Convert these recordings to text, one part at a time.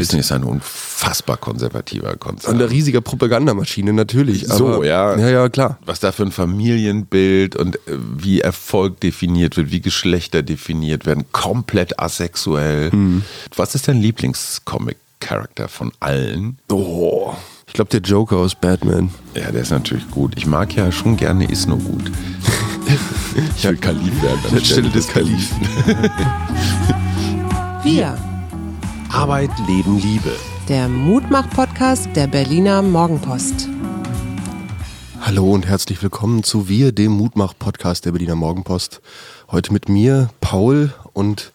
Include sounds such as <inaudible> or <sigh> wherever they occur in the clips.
Disney ist ein unfassbar konservativer Konzern. Und eine riesige Propagandamaschine natürlich. So, ja. Ja, ja, klar. was da für ein Familienbild und äh, wie Erfolg definiert wird, wie Geschlechter definiert werden, komplett asexuell. Hm. Was ist dein Lieblingscomic-Charakter von allen? Oh. Ich glaube, der Joker aus Batman. Ja, der ist natürlich gut. Ich mag ja schon gerne Ist nur gut. ich will Kalif werden. Anstelle des Kalifen. <laughs> <laughs> Wir, Arbeit, Leben, Liebe. der Mutmach-Podcast der Berliner Morgenpost. Hallo und herzlich willkommen zu Wir, dem Mutmach-Podcast der Berliner Morgenpost. Heute mit mir, Paul und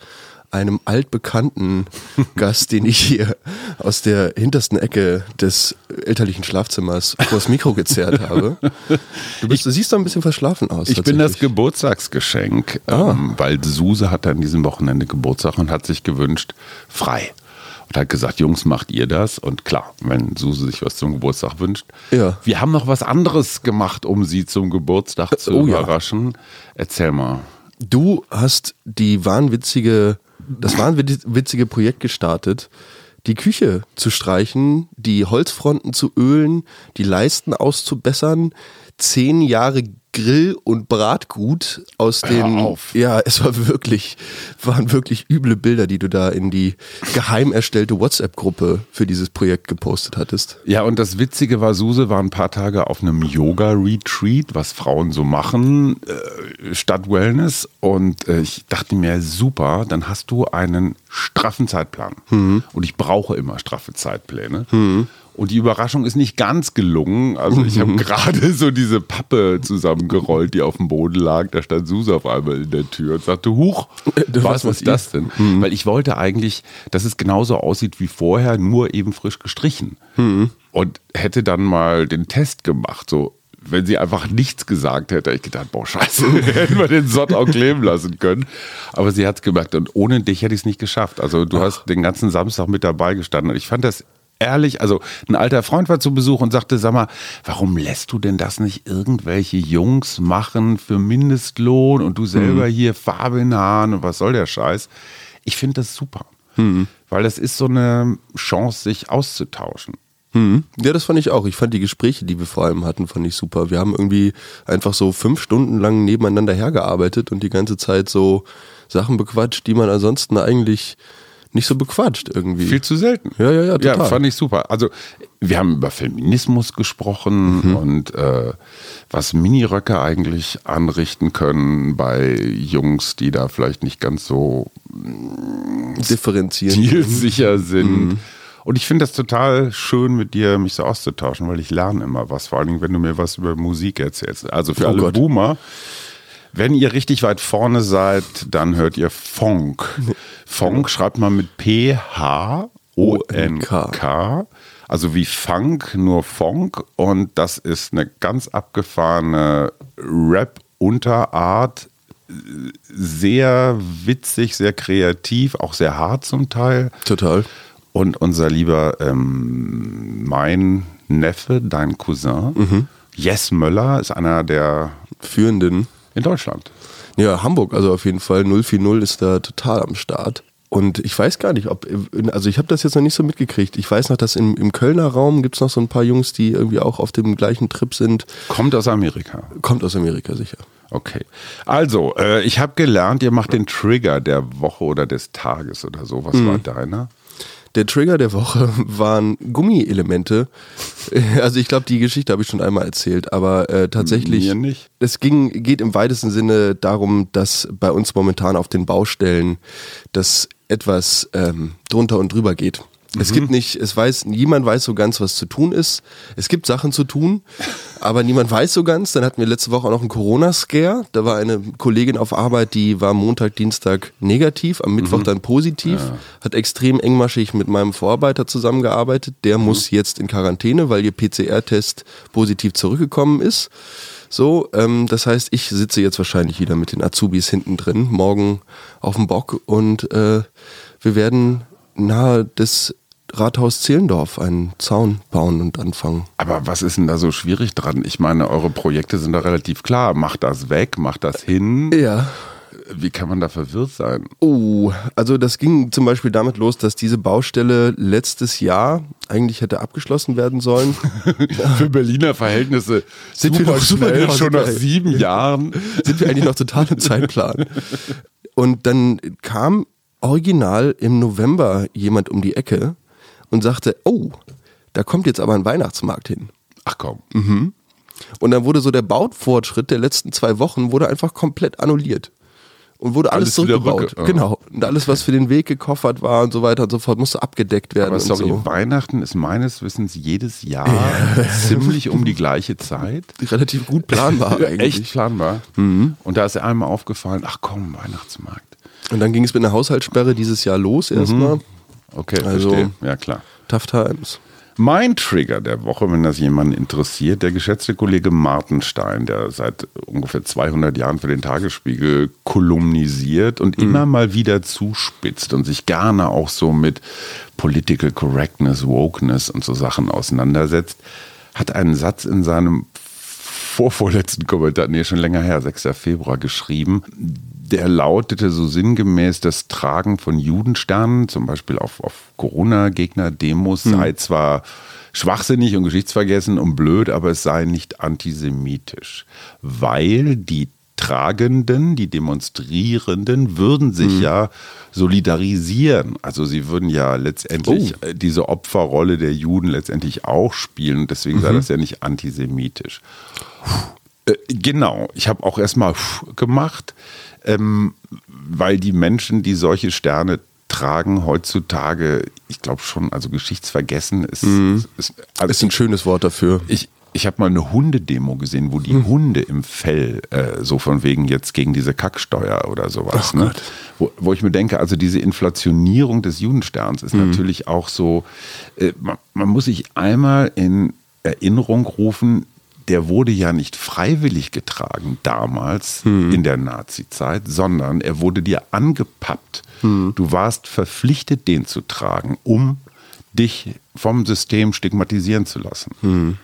einem altbekannten <laughs> Gast, den ich hier aus der hintersten Ecke des elterlichen Schlafzimmers vors Mikro gezerrt habe. Du, bist, du siehst doch ein bisschen verschlafen aus. Ich bin das. Geburtstagsgeschenk, ähm, weil Suse hat an diesem Wochenende Geburtstag und hat sich gewünscht, frei. Und hat gesagt, Jungs, macht ihr das? Und klar, wenn Suse sich was zum Geburtstag wünscht. Ja. Wir haben noch was anderes gemacht, um sie zum Geburtstag zu Oh ja. überraschen. Erzähl mal. Du hast die wahnwitzige, das wahnwitzige Projekt gestartet, die Küche zu streichen, die Holzfronten zu ölen, die Leisten auszubessern, zehn Jahre Grill- und Bratgut aus auf. Ja, es war wirklich, waren wirklich üble Bilder, die du da in die geheim erstellte WhatsApp-Gruppe für dieses Projekt gepostet hattest. Ja, und das Witzige war, Suse war ein paar Tage auf einem Yoga-Retreat, was Frauen so machen, äh, statt Wellness. Und äh, ich dachte mir, super, dann hast du einen straffen Zeitplan. Und ich brauche immer straffe Zeitpläne. Und die Überraschung ist nicht ganz gelungen. Also ich habe <laughs> gerade so diese Pappe zusammengerollt, die auf dem Boden lag. Da stand Suse auf einmal in der Tür und sagte, Huch, Du was was ist das denn? Weil ich wollte eigentlich, dass es genauso aussieht wie vorher, nur eben frisch gestrichen. Und hätte dann mal den Test gemacht, so wenn sie einfach nichts gesagt hätte, hätte ich gedacht, boah, scheiße, <laughs> hätten wir den Sott auch kleben lassen können. Aber sie hat es gemerkt und ohne dich hätte ich es nicht geschafft. Also du hast den ganzen Samstag mit dabei gestanden und ich fand das ehrlich, also ein alter Freund war zu Besuch und sagte, sag mal, warum lässt du denn das nicht irgendwelche Jungs machen für Mindestlohn und du selber hier Farbe in Haaren und was soll der Scheiß? Ich finde das super, weil das ist so eine Chance, sich auszutauschen. Ja, das fand ich auch. Ich fand die Gespräche, die wir vor allem hatten, fand ich super. Wir haben irgendwie einfach so fünf Stunden lang nebeneinander hergearbeitet und die ganze Zeit so Sachen bequatscht, die man ansonsten eigentlich nicht so bequatscht irgendwie. Viel zu selten. Ja, ja, ja, total. Ja, fand ich super. Also, wir haben über Feminismus gesprochen Mhm. und äh, was Miniröcke eigentlich anrichten können bei Jungs, die da vielleicht nicht ganz so differenzieren. zielsicher sind. Mhm. Und ich finde das total schön, mit dir mich so auszutauschen, weil ich lerne immer was. Vor allen Dingen, wenn du mir was über Musik erzählst. Also für Oh alle Gott. Boomer. Wenn ihr richtig weit vorne seid, dann hört ihr Funk. Funk schreibt man mit P-H-O-N-K. Also wie Funk, nur Funk. Und das ist eine ganz abgefahrene Rap-Unterart. Sehr witzig, sehr kreativ, auch sehr hart zum Teil. Total. Und unser lieber, ähm, mein Neffe, dein Cousin, Jess Möller, ist einer der Führenden. In Deutschland. Ja, Hamburg, also auf jeden Fall 040 ist da total am Start. Und ich weiß gar nicht, ob, also ich habe das jetzt noch nicht so mitgekriegt. Ich weiß noch, dass im, im Kölner Raum gibt es noch so ein paar Jungs, die irgendwie auch auf dem gleichen Trip sind. Kommt aus Amerika. Kommt aus Amerika sicher. Okay. Also, äh, ich habe gelernt, ihr macht den Trigger der Woche oder des Tages oder so. Was war deiner? Der Trigger der Woche <laughs> waren Gummielemente. Also ich glaube, die Geschichte habe ich schon einmal erzählt, aber äh, tatsächlich. Mir nicht. Es ging, geht im weitesten Sinne darum, dass bei uns momentan auf den Baustellen das etwas ähm, drunter und drüber geht. Es gibt nicht, es weiß, niemand weiß so ganz, was zu tun ist. Es gibt Sachen zu tun, aber niemand weiß so ganz. Dann hatten wir letzte Woche auch noch einen Corona-Scare. Da war eine Kollegin auf Arbeit, die war Montag, Dienstag negativ, am Mittwoch dann positiv, hat extrem engmaschig mit meinem Vorarbeiter zusammengearbeitet. Der muss jetzt in Quarantäne, weil ihr PCR-Test positiv zurückgekommen ist. So, ähm, das heißt, ich sitze jetzt wahrscheinlich wieder mit den Azubis hinten drin, morgen auf dem Bock und äh, wir werden nahe des Rathaus Zehlendorf einen Zaun bauen und anfangen. Aber was ist denn da so schwierig dran? Ich meine, eure Projekte sind da relativ klar. Macht das weg, macht das hin. Ja. Wie kann man da verwirrt sein? Oh, also das ging zum Beispiel damit los, dass diese Baustelle letztes Jahr eigentlich hätte abgeschlossen werden sollen. <laughs> Für Berliner Verhältnisse Sind wir super noch super schnell, schon nach sieben Jahren. Sind wir eigentlich noch total im <laughs> Zeitplan? Und dann kam original im November jemand um die Ecke und sagte, oh, da kommt jetzt aber ein Weihnachtsmarkt hin. Ach komm. Und dann wurde so der Baufortschritt der letzten zwei Wochen wurde einfach komplett annulliert. Und wurde alles, Alles zurückgebaut. ja. Genau. Und alles, was für den Weg gekoffert war und so weiter und so fort, musste abgedeckt werden. Aber sorry, so. Weihnachten ist meines Wissens jedes Jahr <laughs> ziemlich um die gleiche Zeit. Relativ gut planbar <laughs> eigentlich. Echt planbar. Und da ist einmal aufgefallen, ach komm, Weihnachtsmarkt. Und dann ging es mit einer Haushaltssperre dieses Jahr los erstmal. Okay, Also- verstehe. Ja, klar. Tough Times. Mein Trigger der Woche, wenn das jemanden interessiert, der geschätzte Kollege Martenstein, der seit ungefähr 200 Jahren für den Tagesspiegel kolumnisiert und immer mal wieder zuspitzt und sich gerne auch so mit Political Correctness, Wokeness und so Sachen auseinandersetzt, hat einen Satz in seinem vorvorletzten Kommentar, nee, schon länger her, 6. Februar, geschrieben. Der lautete so sinngemäß, das Tragen von Judensternen, zum Beispiel auf, auf Corona-Gegner-Demos, sei zwar schwachsinnig und geschichtsvergessen und blöd, aber es sei nicht antisemitisch, weil die Tragenden, die Demonstrierenden würden sich ja solidarisieren. Also sie würden ja letztendlich äh, diese Opferrolle der Juden letztendlich auch spielen. Deswegen sei das ja nicht antisemitisch. Äh, Genau, ich habe auch erstmal gemacht, ähm, weil die Menschen, die solche Sterne tragen, heutzutage, ich glaube schon, also geschichtsvergessen ist. ist, also Ist ein schönes Wort dafür. ich, ich habe mal eine Hundedemo gesehen, wo die Hunde im Fell äh, so von wegen jetzt gegen diese Kacksteuer oder sowas. ne? wo, wo ich mir denke, also diese Inflationierung des Judensterns ist natürlich auch so, äh, man, man muss sich einmal in Erinnerung rufen, der wurde ja nicht freiwillig getragen damals in der Nazi-Zeit, sondern er wurde dir angepappt. Du warst verpflichtet, den zu tragen, um dich vom System stigmatisieren zu lassen.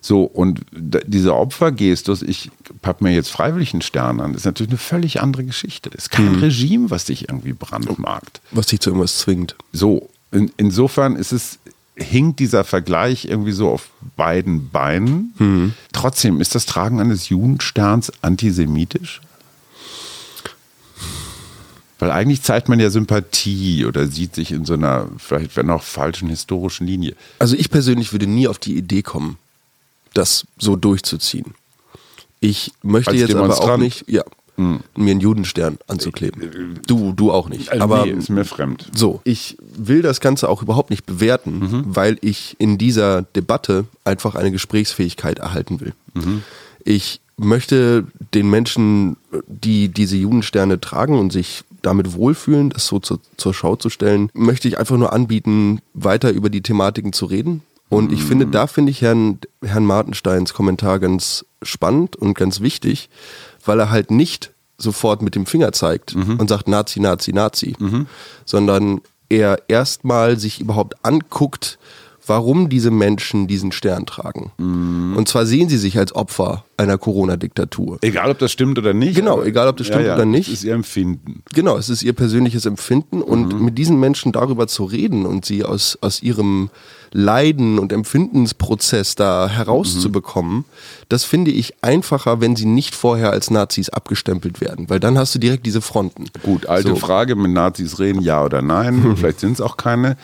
So, und d- dieser Opfergestus, ich papp mir jetzt freiwillig einen Stern an, ist natürlich eine völlig andere Geschichte. Ist kein Regime, was dich irgendwie brandmarkt. Was dich zu irgendwas zwingt. So, in, insofern ist es, hinkt dieser Vergleich irgendwie so auf beiden Beinen. Trotzdem, ist das Tragen eines Judensterns antisemitisch? Weil eigentlich zeigt man ja Sympathie oder sieht sich in so einer, vielleicht wenn auch falschen historischen Linie. Also ich persönlich würde nie auf die Idee kommen, das so durchzuziehen. Ich möchte Als jetzt aber auch nicht, ja, mir einen Judenstern anzukleben. Du, du auch nicht. Also aber nee, ist mir fremd. so, ich will das Ganze auch überhaupt nicht bewerten, weil ich in dieser Debatte einfach eine Gesprächsfähigkeit erhalten will. Ich möchte den Menschen, die diese Judensterne tragen und sich damit wohlfühlen, das so zur, zur Schau zu stellen, möchte ich einfach nur anbieten, weiter über die Thematiken zu reden. Und ich finde, da finde ich Herrn, Herrn Martensteins Kommentar ganz spannend und ganz wichtig, weil er halt nicht sofort mit dem Finger zeigt und sagt Nazi, Nazi, Nazi, sondern er erstmal sich überhaupt anguckt, warum diese Menschen diesen Stern tragen. Und zwar sehen sie sich als Opfer einer Corona-Diktatur. Egal, ob das stimmt oder nicht. Genau, egal, ob das stimmt oder nicht. Das ist ihr Empfinden. Genau, es ist ihr persönliches Empfinden und mit diesen Menschen darüber zu reden und sie aus, aus ihrem Leiden und Empfindensprozess da herauszubekommen, das finde ich einfacher, wenn sie nicht vorher als Nazis abgestempelt werden, weil dann hast du direkt diese Fronten. Gut, alte So. Frage, mit Nazis reden, ja oder nein. <laughs> Vielleicht sind es auch keine.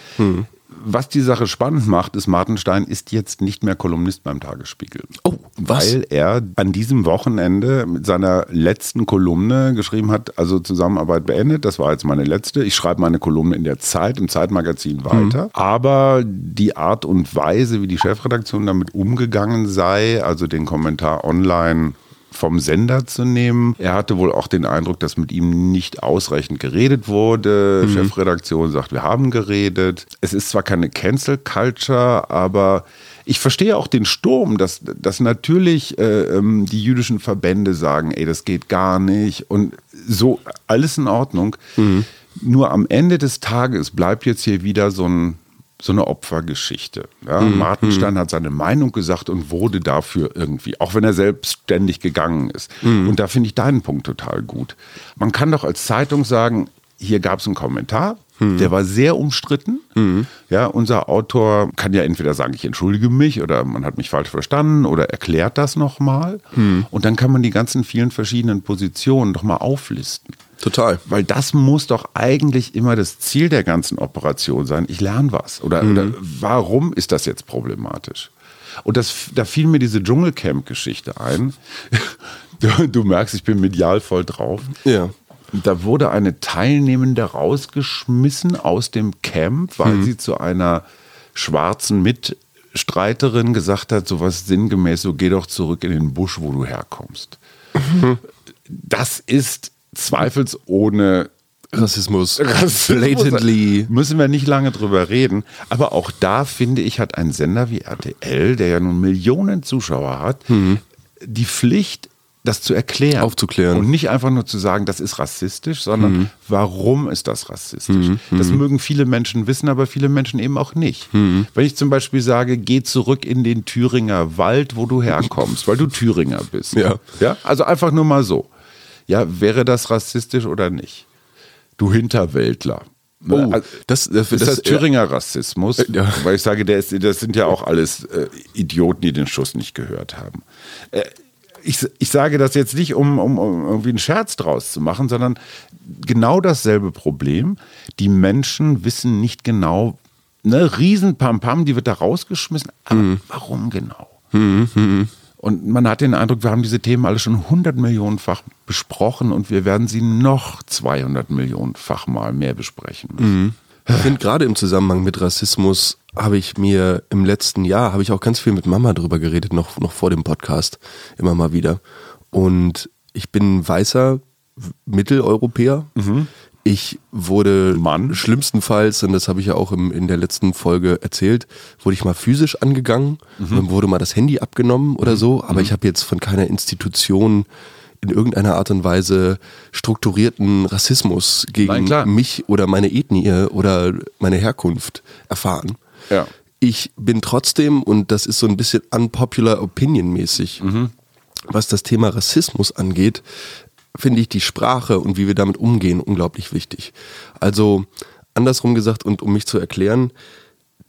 Was die Sache spannend macht, ist, Martenstein ist jetzt nicht mehr Kolumnist beim Tagesspiegel. Oh, was? Weil er an diesem Wochenende mit seiner letzten Kolumne geschrieben hat, also Zusammenarbeit beendet, das war jetzt meine letzte. Ich schreibe meine Kolumne in der Zeit, im Zeitmagazin weiter. Aber die Art und Weise, wie die Chefredaktion damit umgegangen sei, also den Kommentar online vom Sender zu nehmen. Er hatte wohl auch den Eindruck, dass mit ihm nicht ausreichend geredet wurde. Chefredaktion sagt, wir haben geredet. Es ist zwar keine Cancel Culture, aber ich verstehe auch den Sturm, dass, dass natürlich äh, ähm, die jüdischen Verbände sagen, ey, das geht gar nicht und so alles in Ordnung. Nur am Ende des Tages bleibt jetzt hier wieder so ein so eine Opfergeschichte. Ja, Martenstein hat seine Meinung gesagt und wurde dafür irgendwie, auch wenn er selbstständig gegangen ist. Und da finde ich deinen Punkt total gut. Man kann doch als Zeitung sagen, hier gab es einen Kommentar, der war sehr umstritten. Ja, unser Autor kann ja entweder sagen, ich entschuldige mich oder man hat mich falsch verstanden oder erklärt das nochmal. Und dann kann man die ganzen vielen verschiedenen Positionen doch mal auflisten. Total. Weil das muss doch eigentlich immer das Ziel der ganzen Operation sein. Ich lerne was. Oder, oder warum ist das jetzt problematisch? Und das, da fiel mir diese Dschungelcamp-Geschichte ein. <laughs> Du, du merkst, ich bin medial voll drauf. Ja. Da wurde eine Teilnehmende rausgeschmissen aus dem Camp, weil sie zu einer schwarzen Mitstreiterin gesagt hat, sowas sinngemäß, so geh doch zurück in den Busch, wo du herkommst. Das ist zweifelsohne Rassismus. Rassismus. Blatantly. Müssen wir nicht lange drüber reden. Aber auch da finde ich, hat ein Sender wie RTL, der ja nun Millionen Zuschauer hat, die Pflicht, das zu erklären. Aufzuklären. Und nicht einfach nur zu sagen, das ist rassistisch, sondern warum ist das rassistisch? Das mögen viele Menschen wissen, aber viele Menschen eben auch nicht. Wenn ich zum Beispiel sage, geh zurück in den Thüringer Wald, wo du herkommst, weil du Thüringer bist. Ja. ja. Also einfach nur mal so. Ja, wäre das rassistisch oder nicht? Du Hinterwäldler. Oh, Also, das- das- ist das, das- Thüringer Rassismus? Ja. Weil ich sage, der ist, das sind ja auch alles äh, Idioten, die den Schuss nicht gehört haben. Äh, ich, ich sage das jetzt nicht, um, um, um irgendwie einen Scherz draus zu machen, sondern genau dasselbe Problem. Die Menschen wissen nicht genau, ne, Riesenpampam, die wird da rausgeschmissen, aber Mhm. warum genau? Und man hat den Eindruck, wir haben diese Themen alle schon 100 Millionenfach besprochen und wir werden sie noch 200 Millionenfach mal mehr besprechen müssen. Ich finde gerade im Zusammenhang mit Rassismus habe ich mir im letzten Jahr, habe ich auch ganz viel mit Mama drüber geredet, noch, noch vor dem Podcast, immer mal wieder. Und ich bin weißer Mitteleuropäer. Ich wurde Mann. schlimmstenfalls, und das habe ich ja auch im, in der letzten Folge erzählt, wurde ich mal physisch angegangen, dann wurde mal das Handy abgenommen oder so, aber ich habe jetzt von keiner Institution in irgendeiner Art und Weise strukturierten Rassismus Nein, gegen klar. mich oder meine Ethnie oder meine Herkunft erfahren. Ja. Ich bin trotzdem, und das ist so ein bisschen unpopular opinion mäßig, was das Thema Rassismus angeht, finde ich die Sprache und wie wir damit umgehen unglaublich wichtig. Also andersrum gesagt und um mich zu erklären,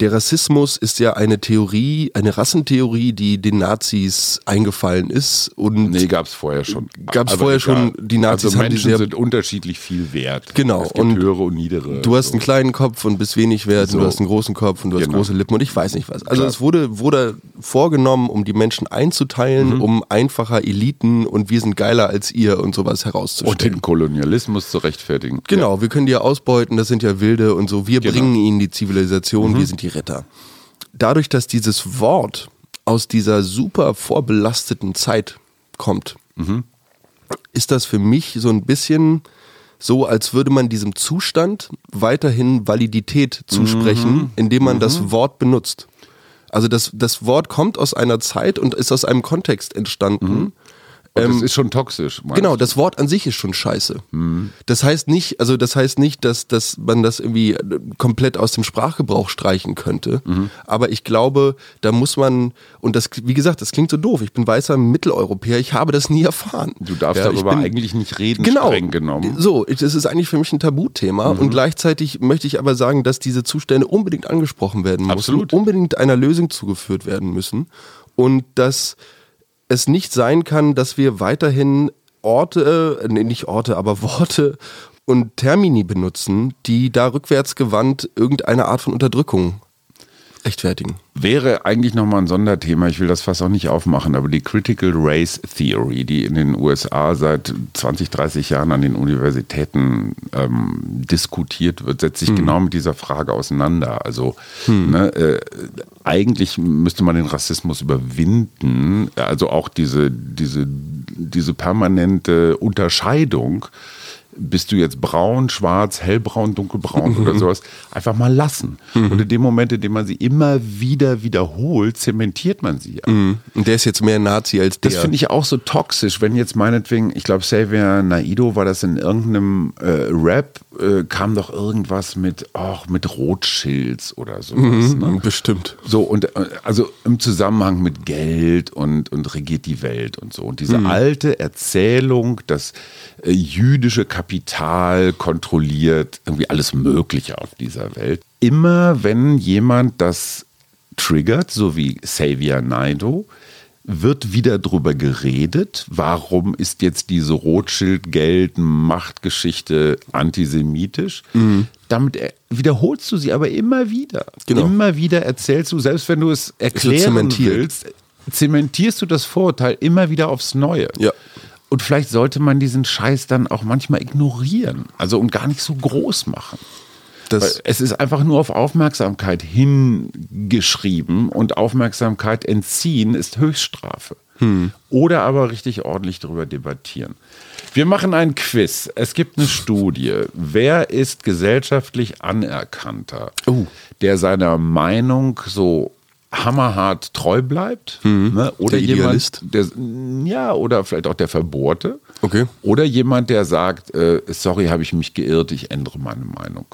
der Rassismus ist ja eine Theorie, eine Rassentheorie, die den Nazis eingefallen ist und Nee, gab es vorher schon. Gab's Aber vorher schon, egal. die Nazis also haben die Menschen sehr- sind unterschiedlich viel wert. Genau, Es gibt und höhere und niedere. Du hast so. einen kleinen Kopf und bist wenig wert So. und du hast einen großen Kopf und du hast Genau. große Lippen und ich weiß nicht was. Also Klar. es wurde, wurde vorgenommen, um die Menschen einzuteilen, Mhm. um einfacher Eliten und wir sind geiler als ihr und sowas und herauszustellen. den Kolonialismus zu rechtfertigen. Genau, wir können die ja ausbeuten, das sind ja Wilde und so. Wir Genau. bringen ihnen die Zivilisation, wir sind die Retter. Dadurch, dass dieses Wort aus dieser super vorbelasteten Zeit kommt, ist das für mich so ein bisschen so, als würde man diesem Zustand weiterhin Validität zusprechen, indem man das Wort benutzt. Also das, das Wort kommt aus einer Zeit und ist aus einem Kontext entstanden. Und das ist schon toxisch. Genau, du? das Wort an sich ist schon scheiße. Mhm. Das heißt nicht, also das heißt nicht, dass, dass man das irgendwie äh, komplett aus dem Sprachgebrauch streichen könnte. Mhm. Aber ich glaube, da muss man, und das, wie gesagt, das klingt so doof. Ich bin weißer Mitteleuropäer, ich habe das nie erfahren. Du darfst Ja, darüber bin- eigentlich nicht reden, Genau. streng genommen. Mhm. So, das ist eigentlich für mich ein Tabuthema. Und gleichzeitig möchte ich aber sagen, dass diese Zustände unbedingt angesprochen werden müssen, Absolut. unbedingt einer Lösung zugeführt werden müssen. Und dass es nicht sein kann, dass wir weiterhin Orte, äh, nee, nicht Orte, aber Worte und Termini benutzen, die da rückwärtsgewandt irgendeine Art von Unterdrückung rechtfertigen. Wäre eigentlich nochmal ein Sonderthema, ich will das fast auch nicht aufmachen, aber die Critical Race Theory, die in den USA seit 20, 30 Jahren an den Universitäten ähm, diskutiert wird, setzt sich genau mit dieser Frage auseinander. Also ne, äh, eigentlich müsste man den Rassismus überwinden, also auch diese, diese, diese permanente Unterscheidung bist du jetzt braun, schwarz, hellbraun, dunkelbraun oder <laughs> sowas, einfach mal lassen. Und in dem Moment, in dem man sie immer wieder wiederholt, zementiert man sie ja. Und der ist jetzt mehr Nazi als der. Das finde ich auch so toxisch, wenn jetzt meinetwegen, ich glaube, Xavier Naido war das in irgendeinem äh, Rap, äh, kam doch irgendwas mit, ach, mit Rothschilds oder sowas. Ne? Bestimmt. So, und äh, also im Zusammenhang mit Geld und, und regiert die Welt und so. Und diese alte Erzählung, dass äh, jüdische Kapital kontrolliert irgendwie alles Mögliche auf dieser Welt. Immer wenn jemand das triggert, so wie Xavier Naidoo, wird wieder drüber geredet, warum ist jetzt diese Rothschild-Geld-Machtgeschichte antisemitisch. Damit er- wiederholst du sie aber immer wieder. Genau. Immer wieder erzählst du, selbst wenn du es erklären willst, zementierst du das Vorurteil immer wieder aufs Neue. Ja. Und vielleicht sollte man diesen Scheiß dann auch manchmal ignorieren. Also und gar nicht so groß machen. Es ist einfach nur auf Aufmerksamkeit hingeschrieben und Aufmerksamkeit entziehen ist Höchststrafe. Oder aber richtig ordentlich darüber debattieren. Wir machen ein Quiz. Es gibt eine Studie. Wer ist gesellschaftlich anerkannter, Oh. der seiner Meinung so hammerhart treu bleibt? Ne? Oder Der jemand, der, ja, oder vielleicht auch der Verbohrte. Okay. Oder jemand, der sagt, äh, sorry, habe ich mich geirrt, ich ändere meine Meinung.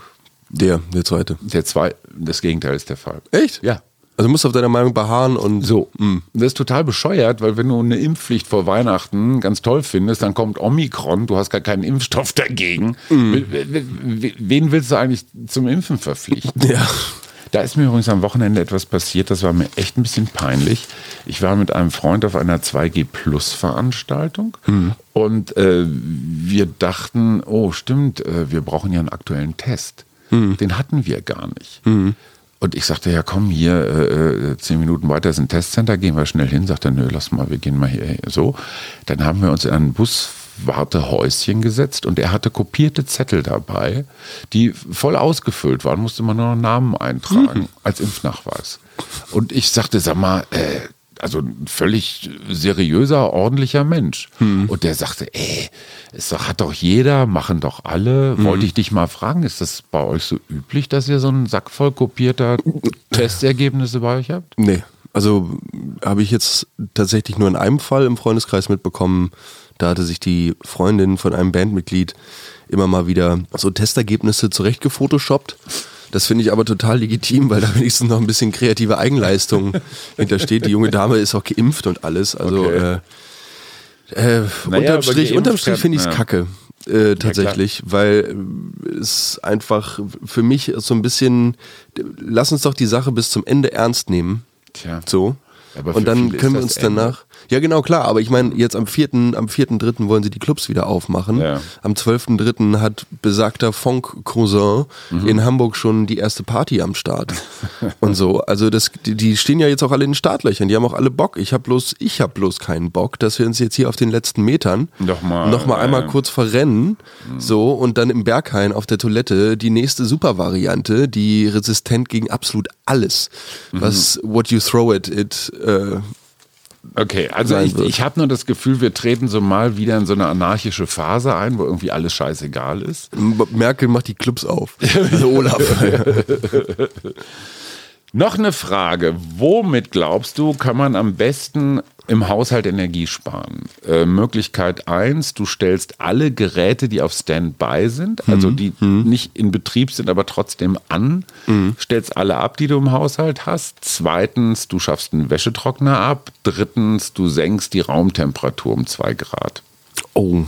der, der zweite. Der zwei, das Gegenteil ist der Fall. Echt? Ja. Also du musst auf deiner Meinung beharren und So, das ist total bescheuert, weil wenn du eine Impfpflicht vor Weihnachten ganz toll findest, dann kommt Omikron, du hast gar keinen Impfstoff dagegen. W- Wen willst du eigentlich zum Impfen verpflichten? Ja. Da ist mir übrigens am Wochenende etwas passiert, das war mir echt ein bisschen peinlich. Ich war mit einem Freund auf einer 2G Plus Veranstaltung und äh, wir dachten, oh stimmt, äh, wir brauchen ja einen aktuellen Test. Den hatten wir gar nicht. Und ich sagte, ja komm, hier äh, äh, zehn Minuten weiter ist ein Testcenter, gehen wir schnell hin. Sagt er, nö, lass mal, wir gehen mal hier so. Dann haben wir uns in einen Buswartehäuschen gesetzt und er hatte kopierte Zettel dabei, die voll ausgefüllt waren, musste man nur noch Namen eintragen als Impfnachweis. Und ich sagte, sag mal, äh, also ein völlig seriöser, ordentlicher Mensch. Und der sagte, ey, es hat doch jeder, machen doch alle. Wollte ich dich mal fragen, ist das bei euch so üblich, dass ihr so einen Sack voll kopierter Testergebnisse bei euch habt? Nee. Also habe ich jetzt tatsächlich nur in einem Fall im Freundeskreis mitbekommen. Da hatte sich die Freundin von einem Bandmitglied immer mal wieder so Testergebnisse zurecht gefotoshoppt. Das finde ich aber total legitim, weil da wenigstens noch ein bisschen kreative Eigenleistung <laughs> hintersteht. Die junge Dame ist auch geimpft und alles. Also Okay. äh, äh, Naja, unterm unterm Strich finde ich es ja. kacke. Äh, tatsächlich, weil äh, es einfach für mich so ein bisschen, lass uns doch die Sache bis zum Ende ernst nehmen. Tja. So. Aber und dann können wir uns danach. Ja, genau, klar, aber ich meine, jetzt am 4., am 4.3. wollen sie die Clubs wieder aufmachen. Ja. Am 12.3. hat besagter Funk Cousin Mhm. in Hamburg schon die erste Party am Start. <laughs> und so. Also das, die, stehen ja jetzt auch alle in den Startlöchern, die haben auch alle Bock. Ich habe bloß, ich habe bloß keinen Bock, dass wir uns jetzt hier auf den letzten Metern Noch mal, noch mal einmal äh, kurz verrennen, so und dann im Berghain auf der Toilette die nächste Supervariante, die resistent gegen absolut alles, Mhm. was what you throw at it äh, Okay, also ich, ich habe nur das Gefühl, wir treten so mal wieder in so eine anarchische Phase ein, wo irgendwie alles scheißegal ist. Merkel macht die Clubs auf. <laughs> Also Olaf. <laughs> Noch eine Frage. Womit glaubst du, kann man am besten im Haushalt Energie sparen? Äh, Möglichkeit eins: du stellst alle Geräte, die auf Standby sind, also die nicht in Betrieb sind, aber trotzdem an, stellst alle ab, die du im Haushalt hast. Zweitens, du schaffst einen Wäschetrockner ab. Drittens, du senkst die Raumtemperatur um zwei Grad. Oh.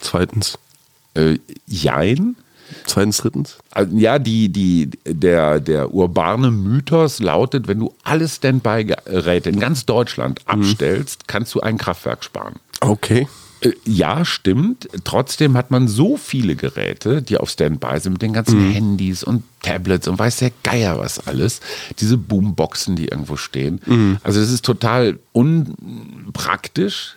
Zweitens. Äh, jein. Zweitens, drittens. Also, Ja, die, die, der, der urbane Mythos lautet, wenn du alle Standby-Geräte in ganz Deutschland abstellst, kannst du ein Kraftwerk sparen. Okay. Äh, Ja, stimmt. Trotzdem hat man so viele Geräte, die auf Standby sind, mit den ganzen Handys und Tablets und weiß der Geier was alles. Diese Boomboxen, die irgendwo stehen. Also es ist total unpraktisch.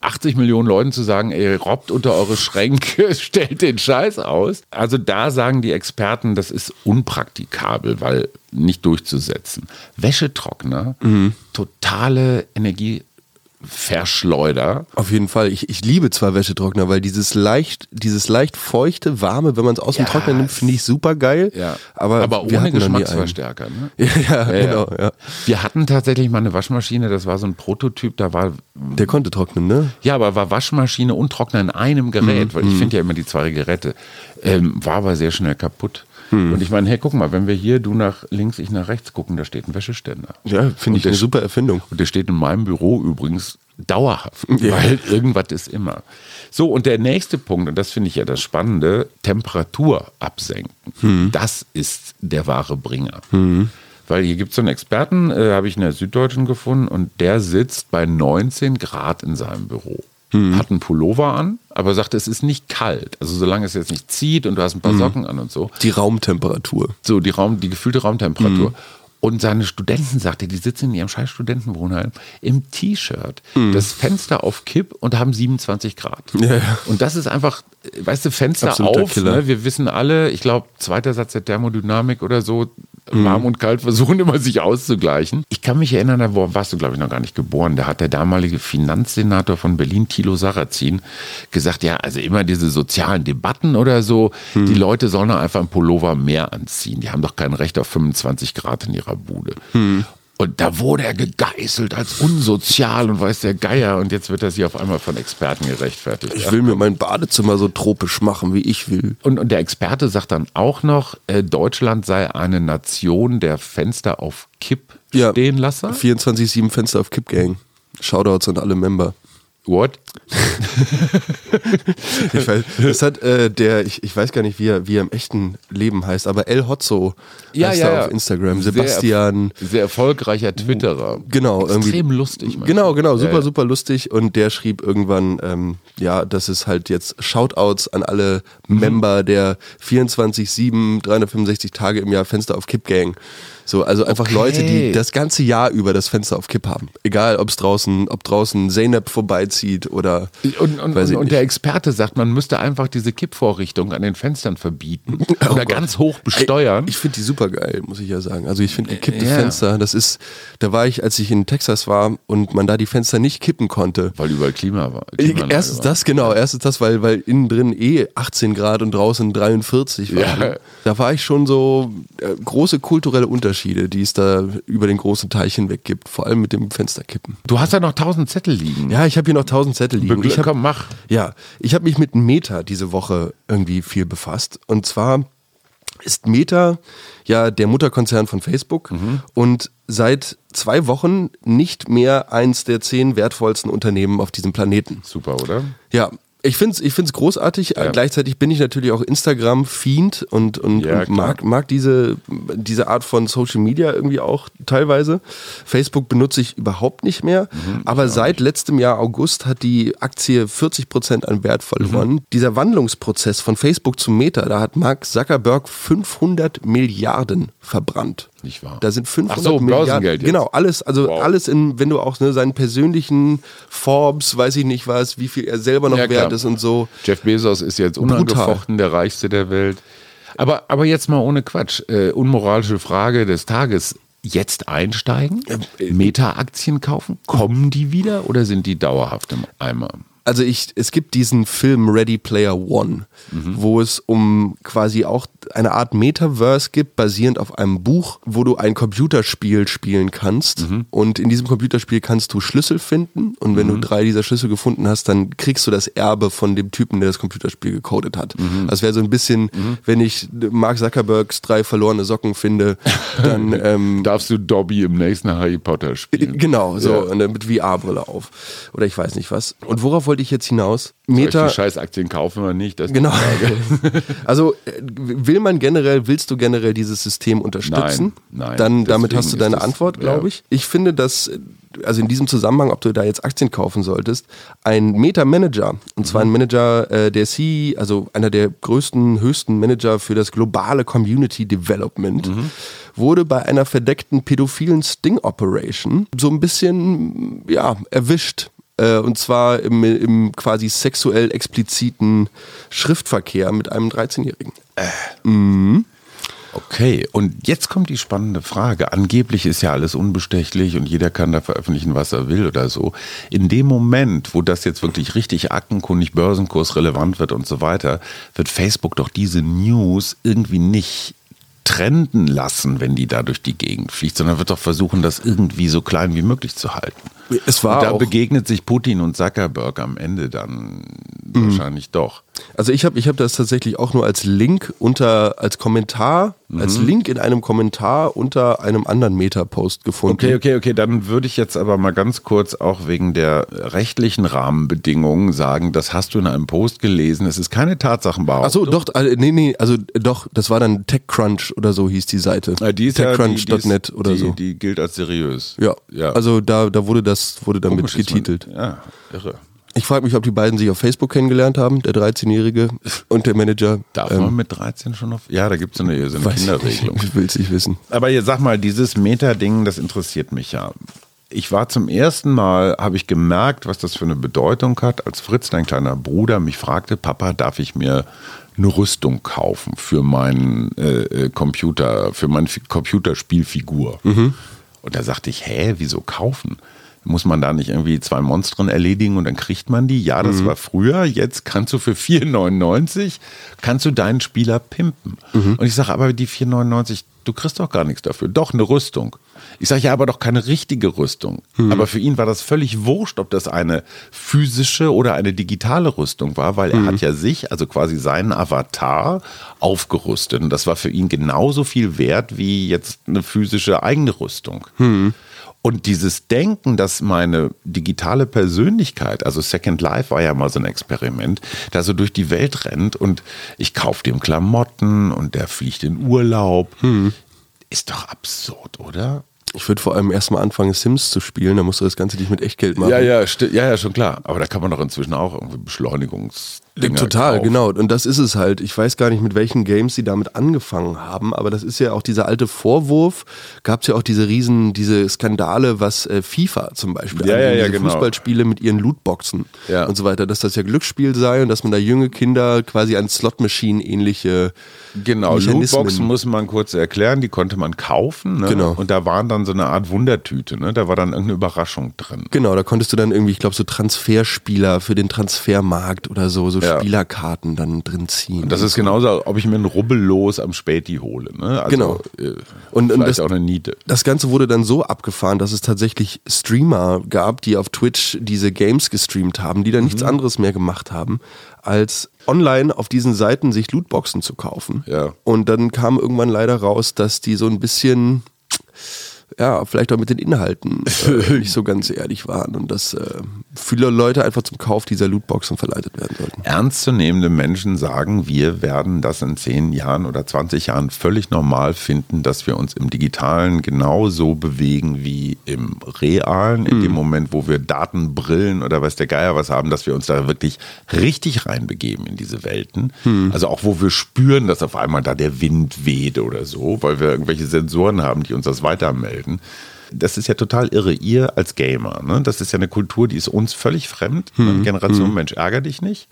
80 Millionen Leuten zu sagen, ey, robbt unter eure Schränke, <laughs> stellt den Scheiß aus. Also da sagen die Experten, das ist unpraktikabel, weil nicht durchzusetzen. Wäschetrockner, totale verschleuder. Auf jeden Fall. Ich, ich liebe zwar Wäschetrockner, weil dieses leicht, dieses leicht feuchte, warme, wenn man es aus dem Ja, Trockner nimmt, finde ich super geil. Ja. Aber, aber wir ohne. Geschmacksverstärker. Ne? <laughs> Ja, ja, genau. Ja. Wir hatten tatsächlich mal eine Waschmaschine, das war so ein Prototyp, da war Der konnte trocknen, ne? Ja, aber war Waschmaschine und Trockner in einem Gerät, weil ich finde ja immer die zwei Geräte, ähm, war aber sehr schnell kaputt. Und ich meine, hey, guck mal, wenn wir hier, du nach links, ich nach rechts gucken, da steht ein Wäscheständer. Ja, finde ich der eine super Erfindung. Und der steht in meinem Büro übrigens dauerhaft, Ja. weil irgendwas ist immer. So, und der nächste Punkt, und das finde ich ja das Spannende, Temperatur absenken. Das ist der wahre Bringer. Weil hier gibt es so einen Experten, äh, habe ich in der Süddeutschen gefunden, und der sitzt bei 19 Grad in seinem Büro. Hat einen Pullover an, aber sagt, es ist nicht kalt. Also solange es jetzt nicht zieht und du hast ein paar Socken an und so. Die Raumtemperatur. So, die, Raum, die gefühlte Raumtemperatur. Und seine Studenten, sagt er, die sitzen in ihrem scheiß Studentenwohnheim im T-Shirt, das Fenster auf Kipp und haben 27 Grad. Ja, ja. Und das ist einfach, weißt du, Fenster Absoluter auf. Ne? Wir wissen alle, ich glaube, zweiter Satz der Thermodynamik oder so, warm und kalt versuchen <laughs> immer sich auszugleichen. Ich kann mich erinnern, da war- warst du, glaube ich, noch gar nicht geboren. Da hat der damalige Finanzsenator von Berlin, Thilo Sarrazin, gesagt, ja, also immer diese sozialen Debatten oder so, die Leute sollen einfach einen Pullover mehr anziehen. Die haben doch kein Recht auf 25 Grad in ihrer Bude. Und da wurde er gegeißelt als unsozial und weiß der Geier. Und jetzt wird er sich auf einmal von Experten gerechtfertigt. Ich will mir mein Badezimmer so tropisch machen, wie ich will. Und, und der Experte sagt dann auch noch, äh, Deutschland sei eine Nation der Fenster auf Kipp Ja. stehen Lasser. 24-7 Fenster auf Kippgang. Shoutouts an alle Member. What? Ich weiß, das hat äh, der, ich, ich weiß gar nicht, wie er, wie er im echten Leben heißt, aber El Hotzo heißt er auf Instagram. Sehr Sebastian. erf- Sehr, erfolgreicher Twitterer. Genau, Extrem irgendwie. lustig. manchmal. Genau, genau, super, Ja, ja. super lustig. Und der schrieb irgendwann, ähm, ja, das ist halt jetzt Shoutouts an alle Mhm. Member der 24-7, 365 Tage im Jahr Fenster auf Kipp Gang. So, also einfach Okay. Leute, die das ganze Jahr über das Fenster auf Kipp haben. Egal, ob es draußen, ob draußen Zeynep vorbeizieht oder Und, und, und, ich und der. Experte sagt, man müsste einfach diese Kippvorrichtung an den Fenstern verbieten <laughs> Oh oder Gott. ganz hoch besteuern. Ey, ich finde die super geil, muss ich ja sagen. Also ich finde gekippte Ja. Fenster, das ist, da war ich, als ich in Texas war und man da die Fenster nicht kippen konnte. weil überall Klima war. Ich, Klimaanlage erstens war. das, genau. Erstens das, weil, weil innen drin eh 18 Grad und draußen 43 waren. Ja. Da war ich schon so äh, große kulturelle Unterschiede, die es da über den großen Teich hinweg gibt. Vor allem mit dem Fensterkippen. Du hast ja noch tausend Zettel liegen. Ja, ich habe hier noch 1000 Zettel liegen. Beglück- Ich hab, Komm, mach. ja, ich habe mich mit Meta diese Woche irgendwie viel befasst. Und zwar ist Meta ja der Mutterkonzern von Facebook und seit zwei Wochen nicht mehr eins der zehn wertvollsten Unternehmen auf diesem Planeten. Super, oder? Ja, ich finde es ich find's großartig. Ja. Gleichzeitig bin ich natürlich auch Instagram-Fiend und, und, Ja, und mag, mag diese, diese Art von Social Media irgendwie auch teilweise. Facebook benutze ich überhaupt nicht mehr. Mhm, aber seit letztem Jahr August hat die Aktie 40 Prozent an Wert verloren. Mhm. Dieser Wandlungsprozess von Facebook zu Meta, da hat Mark Zuckerberg 500 Milliarden verbrannt. Nicht wahr? Da sind 500 Ach so, Milliarden. Genau, alles, also Wow. alles in, wenn du auch ne, seinen persönlichen Forbes, weiß ich nicht was, wie viel er selber noch Ja, wert ist und so. Jeff Bezos ist jetzt unangefochten der reichste der Welt. Aber, aber jetzt mal ohne Quatsch. Äh, unmoralische Frage des Tages. Jetzt einsteigen? äh, Meta-Aktien kaufen? Kommen die wieder oder sind die dauerhaft im Eimer? Also ich, es gibt diesen Film Ready Player One, wo es um quasi auch eine Art Metaverse gibt, basierend auf einem Buch, wo du ein Computerspiel spielen kannst. Und in diesem Computerspiel kannst du Schlüssel finden. Und wenn du drei dieser Schlüssel gefunden hast, dann kriegst du das Erbe von dem Typen, der das Computerspiel gecodet hat. Das wäre so ein bisschen, wenn ich Mark Zuckerbergs drei verlorene Socken finde, dann <laughs> ähm, Darfst du Dobby im nächsten Harry Potter spielen? Genau, so Ja. und dann mit VR-Brille auf. Oder ich weiß nicht was. Und worauf wollte ich jetzt hinaus? Ich Meta. Scheißaktien kaufen oder nicht? Genau. <laughs> Also äh, will man generell, willst du generell dieses System unterstützen? Nein, nein. Dann damit hast du deine Antwort, glaube ja. ich. Ich finde, dass also in diesem Zusammenhang, ob du da jetzt Aktien kaufen solltest, ein Meta-Manager, und zwar ein Manager, äh, der C, also einer der größten, höchsten Manager für das globale Community Development, wurde bei einer verdeckten pädophilen Sting-Operation so ein bisschen, ja, erwischt. Äh, Und zwar im, im quasi sexuell expliziten Schriftverkehr mit einem 13-Jährigen. Okay, und jetzt kommt die spannende Frage. Angeblich ist ja alles unbestechlich und jeder kann da veröffentlichen, was er will oder so. In dem Moment, wo das jetzt wirklich richtig aktenkundig, Börsenkurs relevant wird und so weiter, wird Facebook doch diese News irgendwie nicht trenden lassen, wenn die da durch die Gegend fliegt, sondern wird doch versuchen, das irgendwie so klein wie möglich zu halten. Es war und da begegnet sich Putin und Zuckerberg am Ende dann wahrscheinlich doch. Also ich habe ich hab das tatsächlich auch nur als Link unter, als Kommentar, als Link in einem Kommentar unter einem anderen Meta-Post gefunden. Okay, okay, okay. Dann würde ich jetzt aber mal ganz kurz auch wegen der rechtlichen Rahmenbedingungen sagen, das hast du in einem Post gelesen. Es ist keine Tatsachenbehauptung. Achso, doch, äh, nee, nee, also doch, das war dann TechCrunch oder so hieß die Seite. Die ist ja- die- die TechCrunch.net ist- oder die, so. Die gilt als seriös. ja. ja. also da, da wurde das wurde damit Komisch, getitelt. Man, ja, irre. Ich frage mich, ob die beiden sich auf Facebook kennengelernt haben, der 13-Jährige und der Manager. Darf Ähm, man mit 13 schon auf? Ja, da gibt es so eine, so eine Kinderregelung. ich will es nicht wissen. Aber jetzt sag mal, dieses Meta-Ding, das interessiert mich ja. Ich war zum ersten Mal, habe ich gemerkt, was das für eine Bedeutung hat, als Fritz, dein kleiner Bruder, mich fragte, Papa, darf ich mir eine Rüstung kaufen für meinen äh, äh, Computer, für meine Fi- Computerspielfigur? Und da sagte ich, hä, wieso kaufen? Muss man da nicht irgendwie zwei Monstren erledigen und dann kriegt man die? Ja, das war früher. Jetzt kannst du für 4,99 kannst du deinen Spieler pimpen. Und ich sage, aber die 4,99, du kriegst doch gar nichts dafür. Doch, eine Rüstung. Ich sage, ja, aber doch keine richtige Rüstung. Aber für ihn war das völlig wurscht, ob das eine physische oder eine digitale Rüstung war, weil er hat ja sich, also quasi seinen Avatar, aufgerüstet. Und das war für ihn genauso viel wert wie jetzt eine physische eigene Rüstung. Und dieses Denken, dass meine digitale Persönlichkeit, also Second Life war ja mal so ein Experiment, da so durch die Welt rennt und ich kaufe dem Klamotten und der fliegt in Urlaub, ist doch absurd, oder? Ich würde vor allem erstmal anfangen, Sims zu spielen, da musst du das Ganze nicht mit Echtgeld machen. Ja, ja, ja, ja, schon klar. Aber da kann man doch inzwischen auch irgendwie Beschleunigungs. Total, genau. Und das ist es halt. Ich weiß gar nicht, mit welchen Games sie damit angefangen haben, aber das ist ja auch dieser alte Vorwurf. Gab es ja auch diese riesen, diese Skandale, was äh, FIFA zum Beispiel Ja, ja, ja, genau. Fußballspiele mit ihren Lootboxen Ja. und so weiter, dass das ja Glücksspiel sei und dass man da junge Kinder quasi an Slot-Machine-ähnliche Genau, Mechanismen- Lootboxen muss man kurz erklären, die konnte man kaufen. Ne? Genau. Und da waren dann so eine Art Wundertüte, ne? da war dann irgendeine Überraschung drin. Genau, da konntest du dann irgendwie, ich glaube, so Transferspieler für den Transfermarkt oder so, so Ja. Spielerkarten dann drin ziehen. Und das ist genauso, ob ich mir einen Rubbellos am Späti hole. Ne? Also, Genau. Äh, Und- und das- auch eine Niete. Das Ganze wurde dann so abgefahren, dass es tatsächlich Streamer gab, die auf Twitch diese Games gestreamt haben, die dann nichts Mhm. anderes mehr gemacht haben, als online auf diesen Seiten sich Lootboxen zu kaufen. Ja. Und dann kam irgendwann leider raus, dass die so ein bisschen, ja, vielleicht auch mit den Inhalten äh, <laughs> nicht so ganz ehrlich waren und dass äh, viele Leute einfach zum Kauf dieser Lootboxen verleitet werden sollten. Ernstzunehmende Menschen sagen, wir werden das in 10 Jahren oder 20 Jahren völlig normal finden, dass wir uns im Digitalen genauso bewegen wie im Realen. In dem Moment, wo wir Datenbrillen oder weiß der Geier was haben, dass wir uns da wirklich richtig reinbegeben in diese Welten. Also auch, wo wir spüren, dass auf einmal da der Wind weht oder so, weil wir irgendwelche Sensoren haben, die uns das weitermelden. Das ist ja total irre. Ihr als Gamer, ne? das ist ja eine Kultur, die ist uns völlig fremd. Hm. Generation Mensch, ärger dich nicht.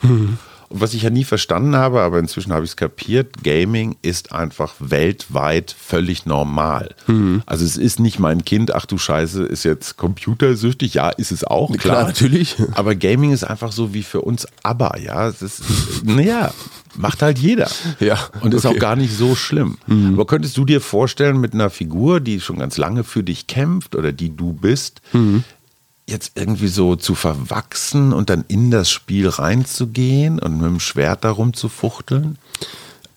Und was ich ja nie verstanden habe, aber inzwischen habe ich es kapiert, Gaming ist einfach weltweit völlig normal. Hm. Also es ist nicht mein Kind, ach du Scheiße, ist jetzt computersüchtig. Ja, ist es auch, klar. Klar, natürlich. Aber Gaming ist einfach so wie für uns ABBA, ja. <laughs> Naja, macht halt jeder. Ja, Und ist okay. auch gar nicht so schlimm. Aber könntest du dir vorstellen, mit einer Figur, die schon ganz lange für dich kämpft oder die du bist, jetzt irgendwie so zu verwachsen und dann in das Spiel reinzugehen und mit dem Schwert darum zu fuchteln?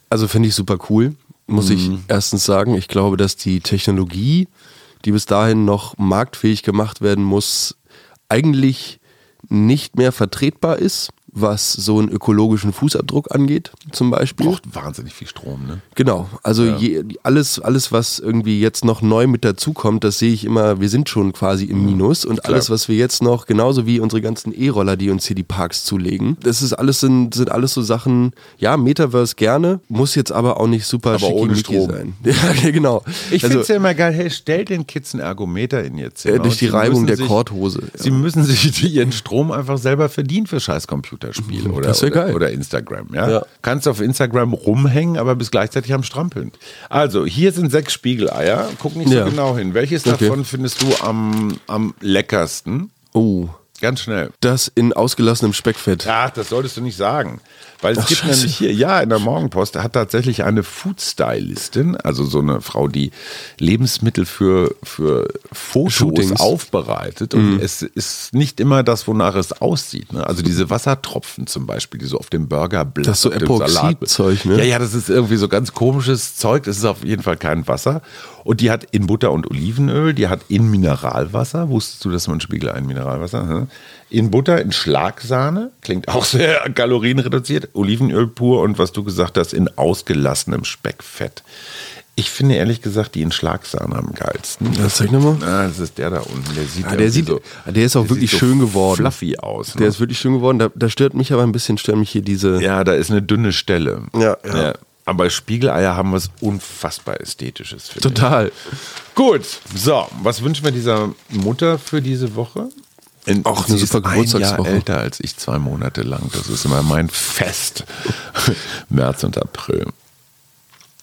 Also finde ich super cool, muss ich erstens sagen. Ich glaube, dass die Technologie, die bis dahin noch marktfähig gemacht werden muss, eigentlich nicht mehr vertretbar ist, was so einen ökologischen Fußabdruck angeht, zum Beispiel. Braucht wahnsinnig viel Strom, ne? Genau, also je, alles, alles, was irgendwie jetzt noch neu mit dazukommt, das sehe ich immer, wir sind schon quasi im Minus und Klar. alles, was wir jetzt noch, genauso wie unsere ganzen E-Roller, die uns hier die Parks zulegen, das ist alles, sind, sind alles so Sachen, ja, Metaverse gerne, muss jetzt aber auch nicht super Aber ohne Strom. sein. <laughs> Ja, genau. Ich also, finde es ja immer geil, hey, stell den Kids ein Ergometer in ihr Zimmer. Äh, durch die Reibung der sich- Korthose, ja. Sie müssen sich <laughs> ihren Strom einfach selber verdienen für scheiß Computer. Computerspiel oder, oder, oder Instagram. Ja? Ja. Kannst auf Instagram rumhängen, aber bist gleichzeitig am Strampeln. Also, hier sind sechs Spiegeleier. Guck nicht so genau hin. Welches Okay. davon findest du am, am leckersten? Oh, Ganz schnell. das in ausgelassenem Speckfett. Ach, das solltest du nicht sagen. Weil es Ach, gibt scheiße. nämlich hier, ja, in der Morgenpost hat tatsächlich eine Food-Stylistin, also so eine Frau, die Lebensmittel für, für Fotos Shootings. aufbereitet. Und es ist nicht immer das, wonach es aussieht. Ne? Also diese Wassertropfen zum Beispiel, die so auf dem Burgerblatt, Das ist so Epoxidzeug, ne? Ja, ja, das ist irgendwie so ganz komisches Zeug. Das ist auf jeden Fall kein Wasser. Und die hat in Butter und Olivenöl, die hat in Mineralwasser. Wusstest du, dass man Spiegel ein Mineralwasser? Hm? In Butter, in Schlagsahne, klingt auch <laughs> sehr kalorienreduziert. Olivenöl pur und was du gesagt hast, in ausgelassenem Speckfett. Ich finde ehrlich gesagt die in Schlagsahne am geilsten. Ja, zeig noch mal. Ah, das ist der da unten. Der sieht, Ja, der sieht- so, der ist auch der wirklich sieht so schön geworden. Fluffy aus. Ne? Der ist wirklich schön geworden. Da, da stört mich aber ein bisschen, stören mich hier diese. Ja, da ist eine dünne Stelle. Ja, ja. Aber Spiegeleier haben was unfassbar Ästhetisches, Total. ich. Gut, so, was wünschen wir dieser Mutter für diese Woche? In, Auch eine super ist ein Jahr Geburtstagswoche. älter als ich, zwei Monate lang. Das ist immer mein Fest. <laughs> März und April.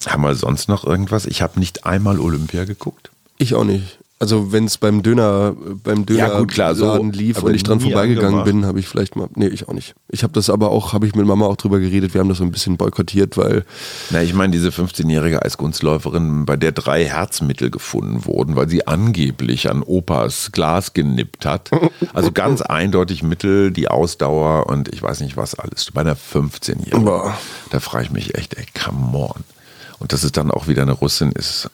Haben wir sonst noch irgendwas? Ich habe nicht einmal Olympia geguckt. Ich auch nicht. Also wenn es beim Döner, beim Döner Ja, gut, klar, so, Laden lief und ich dran vorbeigegangen angemacht. bin, habe ich vielleicht mal. Nee, ich auch nicht. Ich habe das aber auch, habe ich mit Mama auch drüber geredet. Wir haben das so ein bisschen boykottiert, weil Na, ich meine, diese 15-jährige Eiskunstläuferin, bei der drei Herzmittel gefunden wurden, weil sie angeblich an Opas Glas genippt hat. Also ganz <laughs> eindeutig Mittel, die Ausdauer und ich weiß nicht was alles. Bei einer 15-Jährigen. Boah. Da frage ich mich echt, ey, come on. Und dass es dann auch wieder eine Russin ist.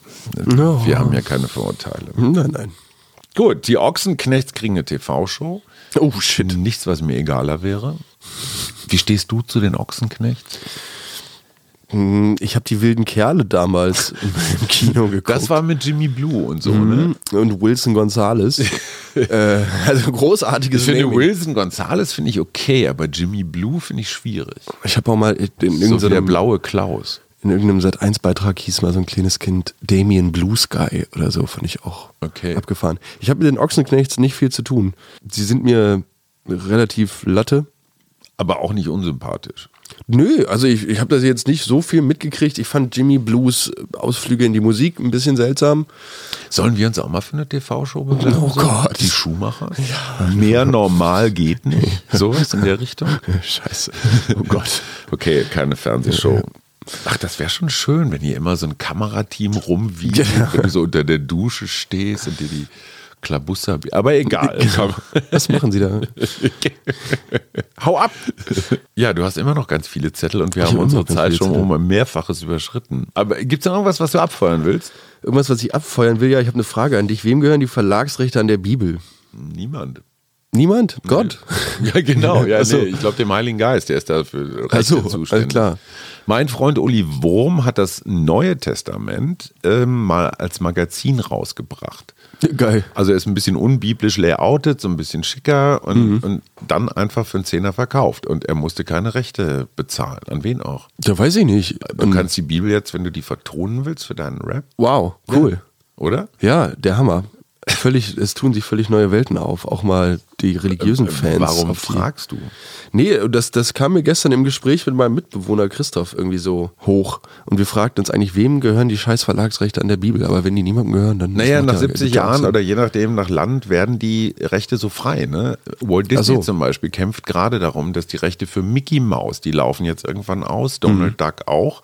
Ja. Wir haben ja keine Vorurteile. nein, nein. Gut, die Ochsenknechts kriegen eine TV-Show. Oh shit. Nichts, was mir egaler wäre. Wie stehst du zu den Ochsenknechts? Hm, Ich habe die wilden Kerle damals <laughs> im Kino geguckt. Das war mit Jimmy Blue und so, ne? Mhm. und Wilson Gonzalez. <laughs> äh, also großartiges Ich finde Naming. Wilson Gonzalez finde ich okay, aber Jimmy Blue finde ich schwierig. Ich habe auch mal in So wie der irgendeinem, blaue Klaus. In irgendeinem Sat 1 Beitrag hieß mal so ein kleines Kind Damien Blue Sky oder so, fand ich auch Okay. abgefahren. Ich habe mit den Ochsenknechts nicht viel zu tun. Sie sind mir relativ latte. Aber auch nicht unsympathisch. Nö, also ich, ich habe das jetzt nicht so viel mitgekriegt. Ich fand Jimmy Blues Ausflüge in die Musik ein bisschen seltsam. Sollen wir uns auch mal für eine TV-Show bewerben? Oh So? Gott. Die Schuhmacher? Mehr normal geht nicht. Sowas in der Richtung? <laughs> Scheiße. Oh Gott. Okay, keine Fernsehshow. Ach, das wäre schon schön, wenn hier immer so ein Kamerateam rumwiegt, Genau. wenn du so unter der Dusche stehst und dir die Klabusser. Aber egal. Komm. <laughs> Was machen Sie da? <laughs> Hau ab! Ja, du hast immer noch ganz viele Zettel und wir Ich haben hab unsere Zeit schon um ein Mehrfaches überschritten. Aber gibt es noch irgendwas, was du abfeuern willst? Irgendwas, was ich abfeuern will? Ja, ich habe eine Frage an dich. Wem gehören die Verlagsrechte an der Bibel? Niemand. Niemand? Gott? <laughs> Ja, genau. Ja, Ach so. nee, ich glaube, dem Heiligen Geist, der ist dafür Ach so, Rechte zuständig. alles klar. Mein Freund Uli Wurm hat das Neue Testament ähm, mal als Magazin rausgebracht. Geil. Also er ist ein bisschen unbiblisch layoutet, so ein bisschen schicker und, Mhm. und dann einfach für einen Zehner verkauft. Und er musste keine Rechte bezahlen. An wen auch? Ja, weiß ich nicht. Du Ähm, kannst die Bibel jetzt, wenn du die vertonen willst für deinen Rap, wow, cool. oder? Ja, der Hammer. Völlig, es tun sich völlig neue Welten auf. Auch mal die religiösen Fans. Äh, Warum auf die- fragst du? Nee, das, das kam mir gestern im Gespräch mit meinem Mitbewohner Christoph irgendwie so hoch. Und wir fragten uns eigentlich, wem gehören die scheiß Verlagsrechte an der Bibel? Aber wenn die niemandem gehören, dann. Naja, nach ja 70 gar Jahren oder je nachdem nach Land werden die Rechte so frei. Ne? Walt Disney so. zum Beispiel kämpft gerade darum, dass die Rechte für Mickey Mouse, die laufen jetzt irgendwann aus, Donald Mhm. Duck auch.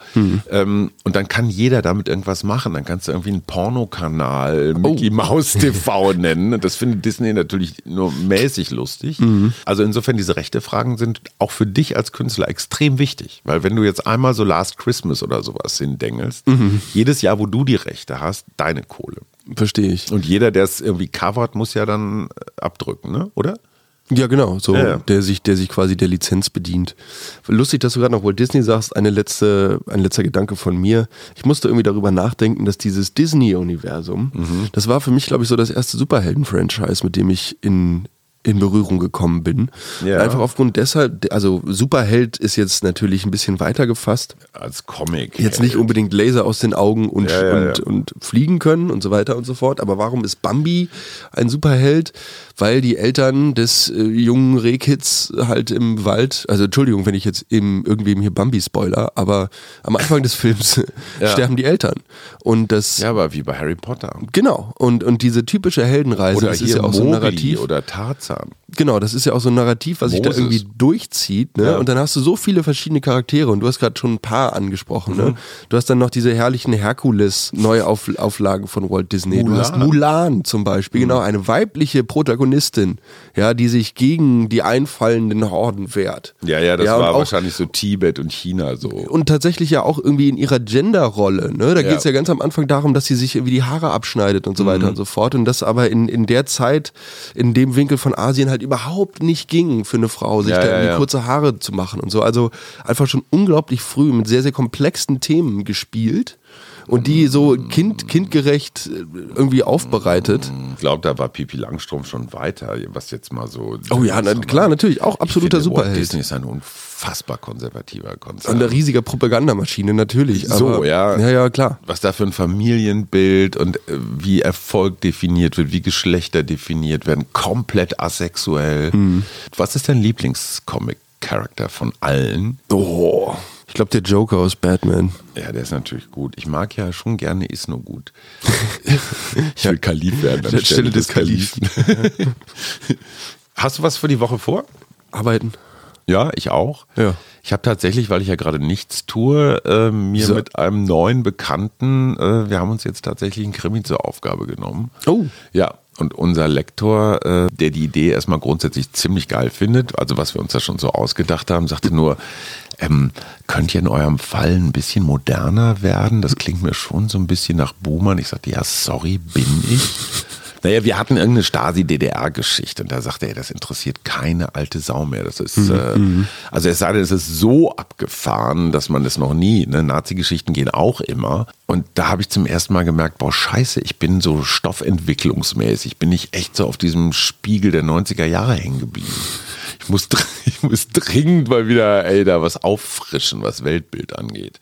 Ähm, und dann kann jeder damit irgendwas machen. Dann kannst du irgendwie einen Pornokanal Oh. Mickey Mouse TV <laughs> nennen. Und Das findet Disney natürlich nur mäßig lustig. Mhm. Also insofern, diese Rechtefragen sind auch für dich als Künstler extrem wichtig. Weil wenn du jetzt einmal so Last Christmas oder sowas hindengelst, Mhm. jedes Jahr, wo du die Rechte hast, deine Kohle. Verstehe ich. Und jeder, der es irgendwie covert, muss ja dann äh, abdrücken, ne? oder? Ja, genau, so, Ja, ja. Der, sich, der sich quasi der Lizenz bedient. Lustig, dass du gerade noch Walt Disney sagst, eine letzte, ein letzter Gedanke von mir. Ich musste irgendwie darüber nachdenken, dass dieses Disney-Universum, Mhm. das war für mich, glaube ich, so das erste Superhelden-Franchise, mit dem ich in, in Berührung gekommen bin. Ja. Einfach aufgrund deshalb, also Superheld ist jetzt natürlich ein bisschen weiter gefasst. Als Comic. Jetzt nicht unbedingt Laser aus den Augen und, Ja, ja, und, und fliegen können und so weiter und so fort. Aber warum ist Bambi ein Superheld? Weil die Eltern des äh, jungen Rehkids halt im Wald, also Entschuldigung, wenn ich jetzt eben irgendwem hier Bambi spoiler, aber am Anfang des Films <laughs> <laughs> sterben die Eltern. Und das, Ja, aber wie bei Harry Potter. genau. Und, und diese typische Heldenreise, Oder das hier ist ja auch so ein Narrativ. oder Tarzan. Genau, das ist ja auch so ein Narrativ, was sich da irgendwie durchzieht. Ne? Ja. Und dann hast du so viele verschiedene Charaktere und du hast gerade schon ein paar angesprochen. Mhm. Ne? Du hast dann noch diese herrlichen Herkules-Neuauflagen von Walt Disney. Du hast Mulan. Mulan zum Beispiel, genau, eine weibliche Protagonistin, ja, die sich gegen die einfallenden Horden wehrt. Ja, ja, das und war auch, wahrscheinlich so Tibet und China so. und tatsächlich ja auch irgendwie in ihrer Genderrolle. Ne? Da Ja. geht es ja ganz am Anfang darum, dass sie sich irgendwie die Haare abschneidet und so Mhm. weiter und so fort. Und das aber in, in der Zeit, in dem Winkel von Asien halt überhaupt nicht ging für eine Frau, sich Ja, da ja, kurze Haare zu machen und so. Also einfach schon unglaublich früh mit sehr, sehr komplexen Themen gespielt. Und die so kind, kindgerecht äh, irgendwie aufbereitet. Ich glaube, da war Pipi Langstrumpf schon weiter, was jetzt mal so. Oh ja, na, klar, natürlich, auch absoluter Superheld. Disney ist ein unfassbar konservativer Und Konzern. eine riesige Propagandamaschine, natürlich. So, aber, ja. Ja, ja, klar. was da für ein Familienbild und äh, wie Erfolg definiert wird, wie Geschlechter definiert werden, komplett asexuell. Mhm. Was ist dein Lieblingscomic-Charakter von allen? Oh. Ich glaube, der Joker aus Batman. Ja, der ist natürlich gut. Ich mag ja schon gerne Ist nur gut. <laughs> ich will Kalif werden Anstelle des Kalifen. <laughs> Hast du was für die Woche vor? Arbeiten. Ja, ich auch. Ja. Ich habe tatsächlich, weil ich ja gerade nichts tue, äh, mir So. mit einem neuen Bekannten, äh, wir haben uns jetzt tatsächlich einen Krimi zur Aufgabe genommen. Oh. Ja, und unser Lektor, äh, der die Idee erstmal grundsätzlich ziemlich geil findet, also was wir uns da schon so ausgedacht haben, sagte nur, ähm, könnt ihr in eurem Fall ein bisschen moderner werden? Das klingt mir schon so ein bisschen nach Boomern. Ich sagte, ja, sorry, bin ich. Naja, wir hatten irgendeine Stasi-DDR-Geschichte und da sagte er, das interessiert keine alte Sau mehr. Das ist, äh, also es sei denn, es ist so abgefahren, dass man das noch nie, ne? Nazi-Geschichten gehen auch immer. Und da habe ich zum ersten Mal gemerkt, boah, scheiße, ich bin so stoffentwicklungsmäßig, bin ich echt so auf diesem Spiegel der 90er Jahre hängen geblieben. Ich muss, <laughs> ich muss dringend mal wieder, ey, da was auffrischen, was Weltbild angeht.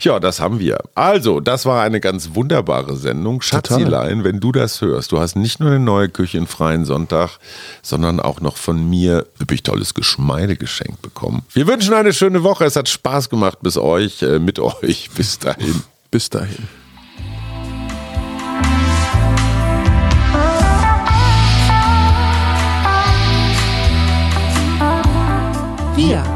Ja, das haben wir. Also, das war eine ganz wunderbare Sendung. Schatzilein, wenn du das hörst, du hast nicht nur eine neue Küche in freien Sonntag, sondern auch noch von mir üppig tolles Geschmeide geschenkt bekommen. Wir wünschen eine schöne Woche. Es hat Spaß gemacht bis euch, äh, mit euch. <laughs> Bis dahin. Bis dahin. Wir,